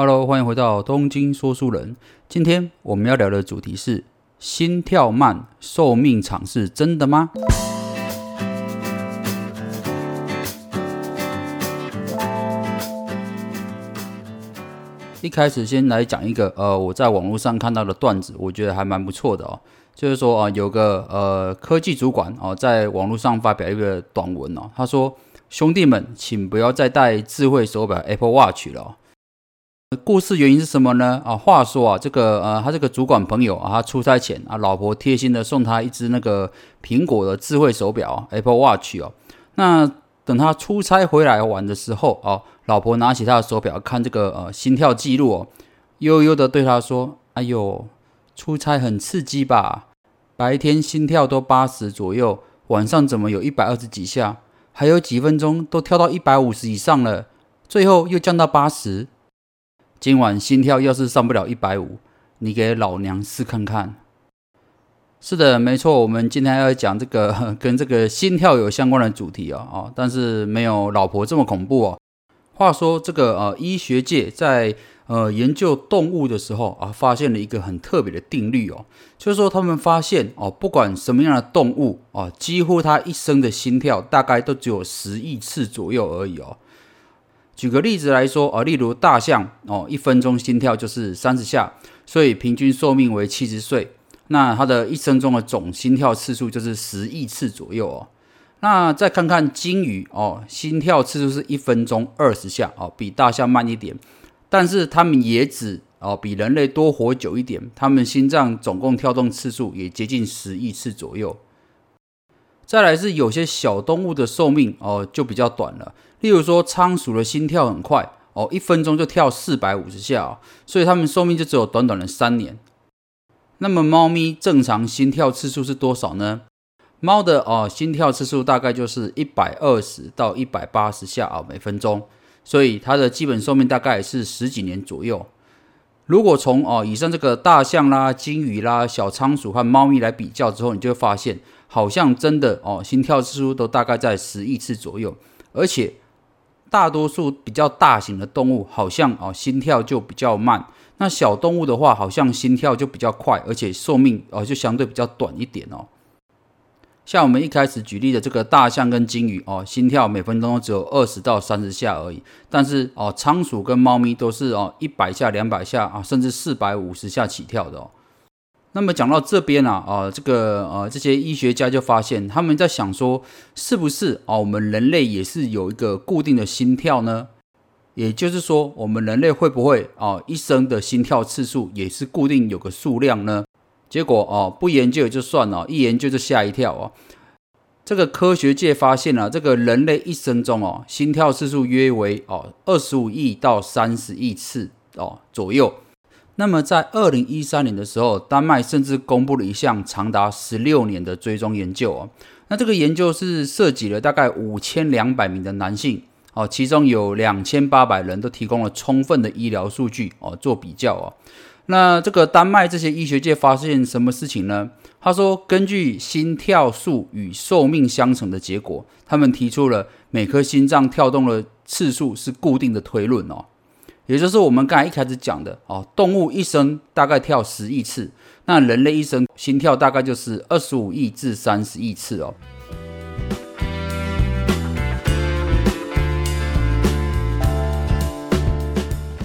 Hello，欢迎回到东京说书人。今天我们要聊的主题是：心跳慢，寿命长是真的吗？一开始先来讲一个呃，我在网络上看到的段子，我觉得还蛮不错的哦。就是说啊，有个呃科技主管哦，在网络上发表一个短文哦，他说：“兄弟们，请不要再戴智慧手表 Apple Watch 了。”故事原因是什么呢？啊，话说啊，这个呃，他这个主管朋友啊，他出差前啊，老婆贴心的送他一只那个苹果的智慧手表 Apple Watch 哦。那等他出差回来玩的时候哦，老婆拿起他的手表看这个呃心跳记录哦，悠悠的对他说：“哎呦，出差很刺激吧？白天心跳都八十左右，晚上怎么有一百二十几下？还有几分钟都跳到一百五十以上了，最后又降到八十。今晚心跳要是上不了一百五，你给老娘试看看。”是的，没错，我们今天要讲这个 跟这个心跳有相关的主题哦，哦，但是没有老婆这么恐怖哦。话说这个呃，医学界在呃研究动物的时候啊，发现了一个很特别的定律哦，就是说他们发现哦，不管什么样的动物哦，几乎它一生的心跳大概都只有十亿次左右而已哦。举个例子来说啊，例如大象哦，一分钟心跳就是三十下，所以平均寿命为七十岁。那它的一生中的总心跳次数就是十亿次左右哦。那再看看鲸鱼哦，心跳次数是一分钟二十下哦，比大象慢一点，但是它们也只哦比人类多活久一点，它们心脏总共跳动次数也接近十亿次左右。再来是有些小动物的寿命哦就比较短了，例如说仓鼠的心跳很快哦，一分钟就跳四百五十下哦，所以它们寿命就只有短短的三年。那么猫咪正常心跳次数是多少呢？猫的哦心跳次数大概就是一百二十到一百八十下啊每分钟，所以它的基本寿命大概是十几年左右。如果从哦以上这个大象啦、金鱼啦、小仓鼠和猫咪来比较之后，你就会发现，好像真的哦心跳次数都大概在十亿次左右，而且大多数比较大型的动物好像哦心跳就比较慢。那小动物的话，好像心跳就比较快，而且寿命哦就相对比较短一点哦。像我们一开始举例的这个大象跟鲸鱼哦，心跳每分钟只有二十到三十下而已。但是哦，仓鼠跟猫咪都是哦一百下、两百下啊，甚至四百五十下起跳的哦。那么讲到这边啊，啊这个呃这些医学家就发现，他们在想说，是不是啊我们人类也是有一个固定的心跳呢？也就是说，我们人类会不会啊一生的心跳次数也是固定有个数量呢？结果哦不研究也就算了，一研究就吓一跳哦。这个科学界发现了，这个人类一生中哦心跳次数约为哦二十五亿到三十亿次哦左右。那么在二零一三年的时候，丹麦甚至公布了一项长达十六年的追踪研究哦。那这个研究是涉及了大概五千两百名的男性。哦，其中有两千八百人都提供了充分的医疗数据哦，做比较哦。那这个丹麦这些医学界发现什么事情呢？他说，根据心跳数与寿命相乘的结果，他们提出了每颗心脏跳动的次数是固定的推论哦，也就是我们刚才一开始讲的哦，动物一生大概跳十亿次，那人类一生心跳大概就是二十五亿至三十亿次哦。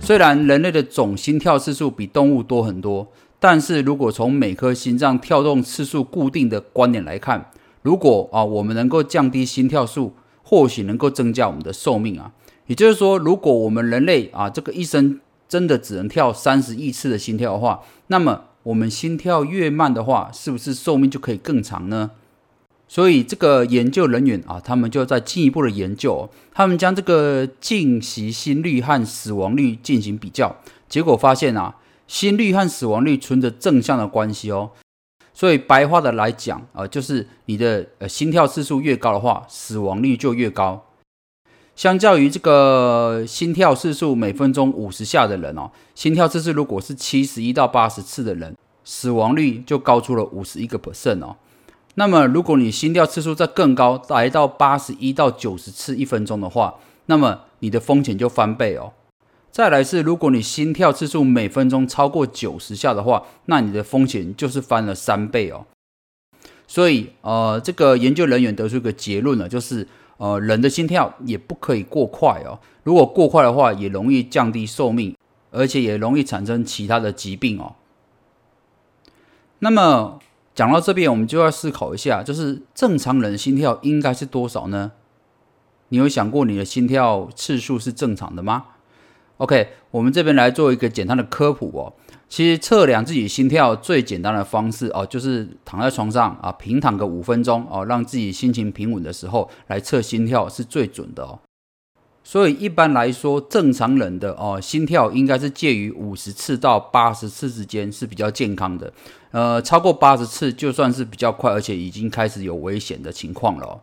虽然人类的总心跳次数比动物多很多，但是如果从每颗心脏跳动次数固定的观点来看，如果啊我们能够降低心跳数，或许能够增加我们的寿命啊。也就是说，如果我们人类啊这个一生真的只能跳三十亿次的心跳的话，那么我们心跳越慢的话，是不是寿命就可以更长呢？所以这个研究人员啊，他们就在进一步的研究，他们将这个静息心率和死亡率进行比较，结果发现啊，心率和死亡率存着正向的关系哦。所以白话的来讲啊，就是你的呃心跳次数越高的话，死亡率就越高。相较于这个心跳次数每分钟五十下的人哦，心跳次数如果是七十一到八十次的人，死亡率就高出了五十一个 percent 哦。那么，如果你心跳次数再更高，来到八十一到九十次一分钟的话，那么你的风险就翻倍哦。再来是，如果你心跳次数每分钟超过九十下的话，那你的风险就是翻了三倍哦。所以，呃，这个研究人员得出一个结论呢，就是呃，人的心跳也不可以过快哦。如果过快的话，也容易降低寿命，而且也容易产生其他的疾病哦。那么讲到这边，我们就要思考一下，就是正常人心跳应该是多少呢？你有想过你的心跳次数是正常的吗？OK，我们这边来做一个简单的科普哦。其实测量自己心跳最简单的方式哦，就是躺在床上啊，平躺个五分钟哦，让自己心情平稳的时候来测心跳是最准的哦。所以一般来说，正常人的哦心跳应该是介于五十次到八十次之间是比较健康的。呃，超过八十次就算是比较快，而且已经开始有危险的情况了。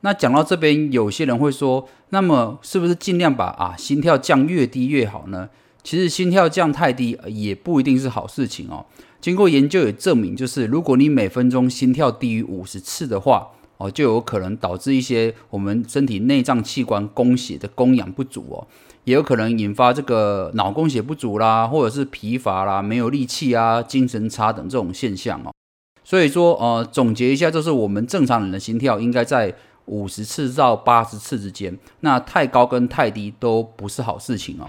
那讲到这边，有些人会说，那么是不是尽量把啊心跳降越低越好呢？其实心跳降太低也不一定是好事情哦。经过研究也证明，就是如果你每分钟心跳低于五十次的话，哦，就有可能导致一些我们身体内脏器官供血的供氧不足哦，也有可能引发这个脑供血不足啦，或者是疲乏啦、没有力气啊、精神差等这种现象哦。所以说，呃，总结一下，就是我们正常人的心跳应该在五十次到八十次之间，那太高跟太低都不是好事情哦。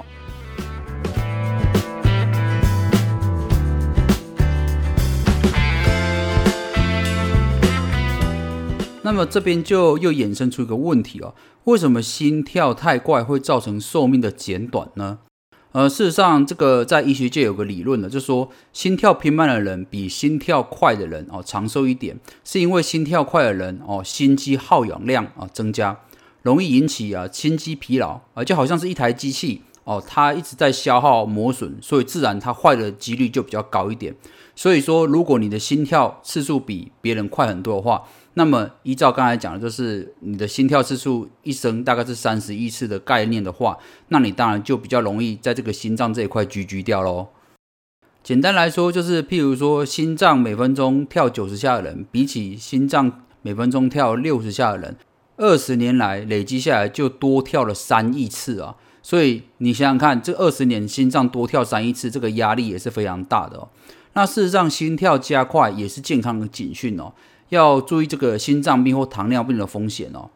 那么这边就又衍生出一个问题哦，为什么心跳太快会造成寿命的减短呢？呃，事实上，这个在医学界有个理论呢，就是说心跳偏慢的人比心跳快的人哦长寿一点，是因为心跳快的人哦心肌耗氧量啊增加，容易引起啊心肌疲劳啊，就好像是一台机器哦，它一直在消耗磨损，所以自然它坏的几率就比较高一点。所以说，如果你的心跳次数比别人快很多的话，那么依照刚才讲的，就是你的心跳次数一生大概是三十亿次的概念的话，那你当然就比较容易在这个心脏这一块居居掉喽。简单来说，就是譬如说，心脏每分钟跳九十下的人，比起心脏每分钟跳六十下的人，二十年来累积下来就多跳了三亿次啊！所以你想想看，这二十年心脏多跳三亿次，这个压力也是非常大的哦。那事实上，心跳加快也是健康的警讯哦，要注意这个心脏病或糖尿病的风险哦。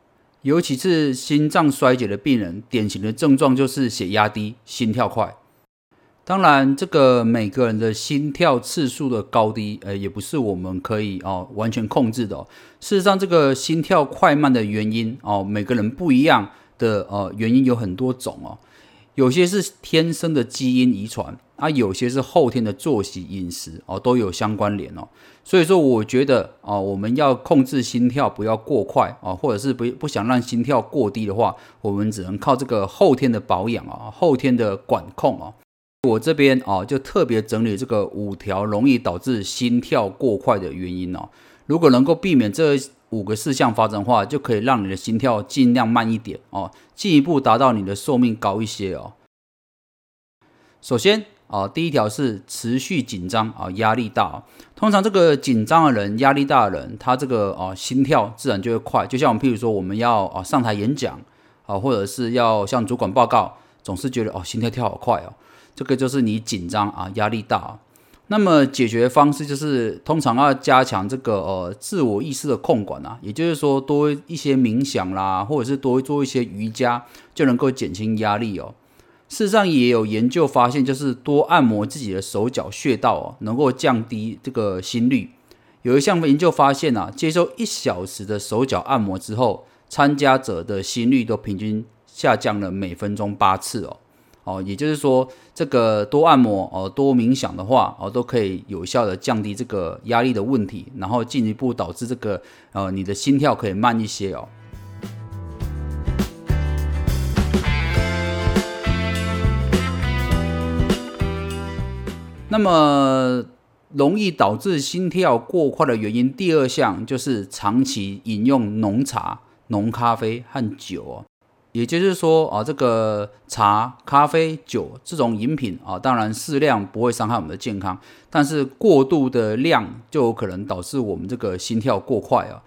尤其是心脏衰竭的病人，典型的症状就是血压低、心跳快。当然，这个每个人的心跳次数的高低，呃，也不是我们可以哦完全控制的。事实上，这个心跳快慢的原因哦，每个人不一样的呃原因有很多种哦。有些是天生的基因遗传啊，有些是后天的作息饮食哦，都有相关联哦。所以说，我觉得啊，我们要控制心跳不要过快啊，或者是不不想让心跳过低的话，我们只能靠这个后天的保养啊，后天的管控啊。我这边啊，就特别整理这个五条容易导致心跳过快的原因哦。如果能够避免这五个事项发生的话，就可以让你的心跳尽量慢一点哦，进一步达到你的寿命高一些哦。首先啊，第一条是持续紧张啊，压力大。通常这个紧张的人、压力大的人，他这个啊心跳自然就会快。就像我们譬如说，我们要啊上台演讲啊，或者是要向主管报告，总是觉得哦心跳跳好快哦，这个就是你紧张啊，压力大。那么解决方式就是，通常要加强这个呃自我意识的控管啊，也就是说多一些冥想啦，或者是多做一些瑜伽，就能够减轻压力哦。事实上也有研究发现，就是多按摩自己的手脚穴道哦，能够降低这个心率。有一项研究发现啊，接受一小时的手脚按摩之后，参加者的心率都平均下降了每分钟八次哦。哦，也就是说，这个多按摩哦，多冥想的话哦，都可以有效的降低这个压力的问题，然后进一步导致这个呃，你的心跳可以慢一些哦。那么容易导致心跳过快的原因，第二项就是长期饮用浓茶、浓咖啡和酒哦。也就是说啊，这个茶、咖啡、酒这种饮品啊，当然适量不会伤害我们的健康，但是过度的量就有可能导致我们这个心跳过快啊。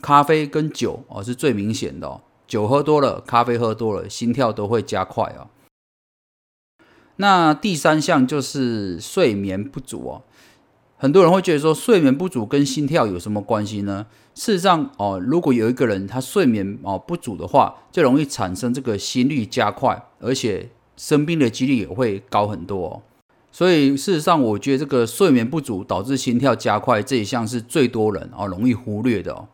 咖啡跟酒啊是最明显的，酒喝多了，咖啡喝多了，心跳都会加快啊。那第三项就是睡眠不足哦。很多人会觉得说，睡眠不足跟心跳有什么关系呢？事实上哦，如果有一个人他睡眠哦不足的话，就容易产生这个心率加快，而且生病的几率也会高很多哦。所以事实上，我觉得这个睡眠不足导致心跳加快这一项是最多人哦容易忽略的哦。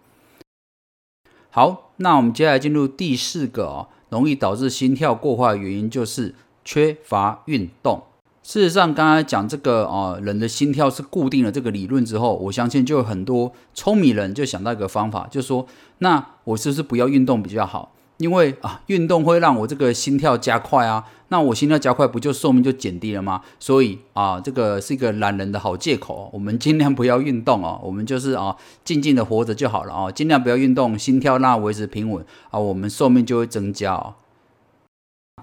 好，那我们接下来进入第四个哦，容易导致心跳过快的原因就是缺乏运动。事实上，刚才讲这个啊，人的心跳是固定的这个理论之后，我相信就有很多聪明人就想到一个方法，就说那我是不是不要运动比较好？因为啊，运动会让我这个心跳加快啊，那我心跳加快，不就寿命就减低了吗？所以啊，这个是一个懒人的好借口，我们尽量不要运动哦，我们就是啊，静静的活着就好了啊，尽量不要运动，心跳那维持平稳啊，我们寿命就会增加哦。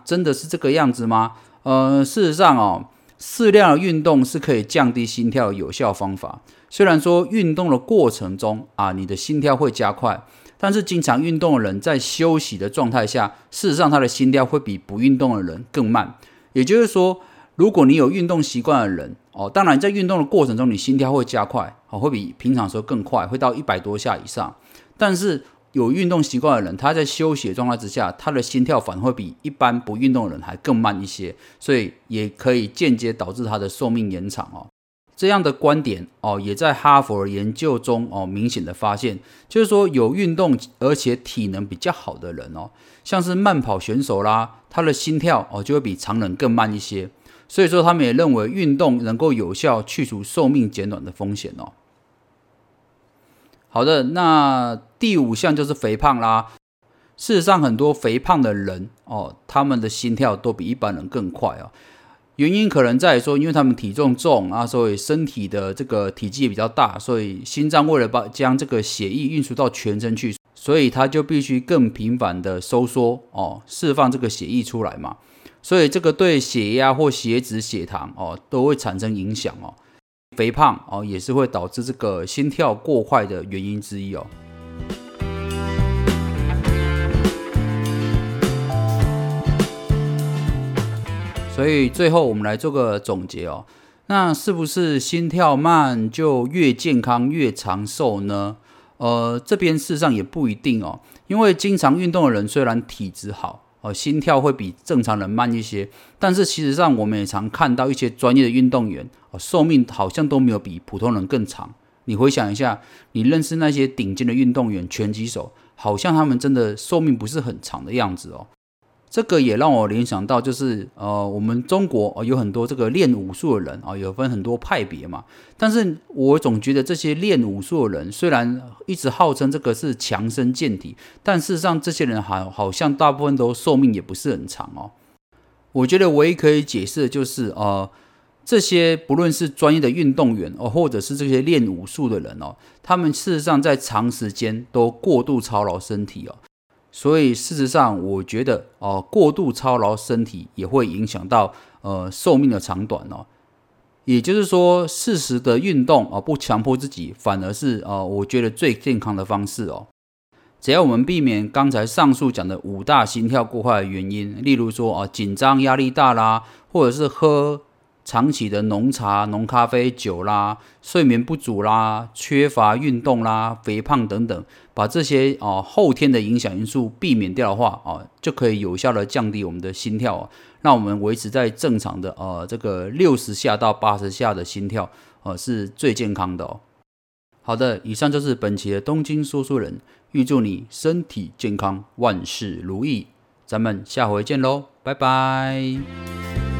真的是这个样子吗？呃，事实上哦，适量的运动是可以降低心跳的有效方法。虽然说运动的过程中啊，你的心跳会加快。但是经常运动的人在休息的状态下，事实上他的心跳会比不运动的人更慢。也就是说，如果你有运动习惯的人哦，当然在运动的过程中，你心跳会加快哦，会比平常时候更快，会到一百多下以上。但是有运动习惯的人，他在休息的状态之下，他的心跳反而会比一般不运动的人还更慢一些，所以也可以间接导致他的寿命延长哦。这样的观点哦，也在哈佛研究中哦，明显的发现，就是说有运动而且体能比较好的人哦，像是慢跑选手啦，他的心跳哦就会比常人更慢一些。所以说，他们也认为运动能够有效去除寿命减短的风险哦。好的，那第五项就是肥胖啦。事实上，很多肥胖的人哦，他们的心跳都比一般人更快哦。原因可能在于说，因为他们体重重啊，所以身体的这个体积也比较大，所以心脏为了把将这个血液运输到全身去，所以它就必须更频繁的收缩哦，释放这个血液出来嘛。所以这个对血压或血脂、血糖哦都会产生影响哦。肥胖哦也是会导致这个心跳过快的原因之一哦。所以最后我们来做个总结哦，那是不是心跳慢就越健康越长寿呢？呃，这边事实上也不一定哦，因为经常运动的人虽然体质好哦，心跳会比正常人慢一些，但是其实上我们也常看到一些专业的运动员哦，寿命好像都没有比普通人更长。你回想一下，你认识那些顶尖的运动员、拳击手，好像他们真的寿命不是很长的样子哦。这个也让我联想到，就是呃，我们中国有很多这个练武术的人啊，有分很多派别嘛。但是我总觉得这些练武术的人，虽然一直号称这个是强身健体，但事实上这些人好好像大部分都寿命也不是很长哦。我觉得唯一可以解释的就是，呃，这些不论是专业的运动员哦，或者是这些练武术的人哦，他们事实上在长时间都过度操劳身体哦。所以事实上，我觉得哦，过度操劳身体也会影响到呃寿命的长短哦。也就是说，适时的运动啊，不强迫自己，反而是呃，我觉得最健康的方式哦。只要我们避免刚才上述讲的五大心跳过快的原因，例如说啊，紧张、压力大啦，或者是喝。长期的浓茶、浓咖啡、酒啦，睡眠不足啦，缺乏运动啦，肥胖等等，把这些哦后天的影响因素避免掉的话哦，就可以有效的降低我们的心跳，让我们维持在正常的呃这个六十下到八十下的心跳，呃是最健康的哦。好的，以上就是本期的东京说书人，预祝你身体健康，万事如意，咱们下回见喽，拜拜。